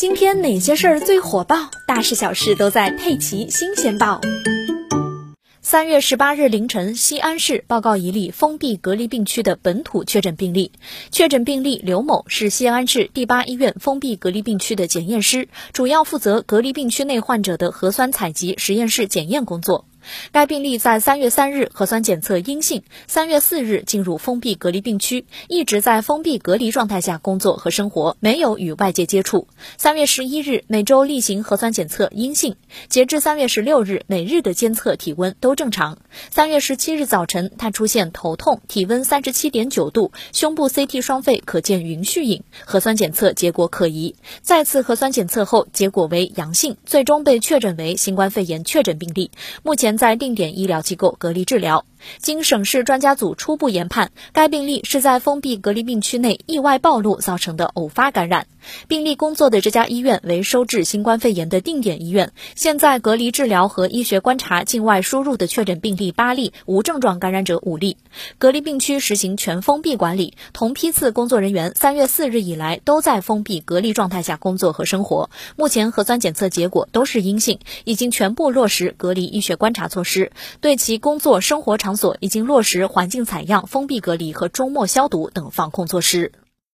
今天哪些事儿最火爆？大事小事都在《佩奇新鲜报》。三月十八日凌晨，西安市报告一例封闭隔离病区的本土确诊病例。确诊病例刘某是西安市第八医院封闭隔离病区的检验师，主要负责隔离病区内患者的核酸采集、实验室检验工作。该病例在三月三日核酸检测阴性，三月四日进入封闭隔离病区，一直在封闭隔离状态下工作和生活，没有与外界接触。三月十一日每周例行核酸检测阴性，截至三月十六日每日的监测体温都正常。三月十七日早晨，他出现头痛，体温三十七点九度，胸部 CT 双肺可见云絮影，核酸检测结果可疑。再次核酸检测后结果为阳性，最终被确诊为新冠肺炎确诊病例。目前。在定点医疗机构隔离治疗。经省市专家组初步研判，该病例是在封闭隔离病区内意外暴露造成的偶发感染。病例工作的这家医院为收治新冠肺炎的定点医院，现在隔离治疗和医学观察境外输入的确诊病例八例，无症状感染者五例。隔离病区实行全封闭管理，同批次工作人员三月四日以来都在封闭隔离状态下工作和生活。目前核酸检测结果都是阴性，已经全部落实隔离医学观察措施，对其工作生活场。场所已经落实环境采样、封闭隔离和周末消毒等防控措施。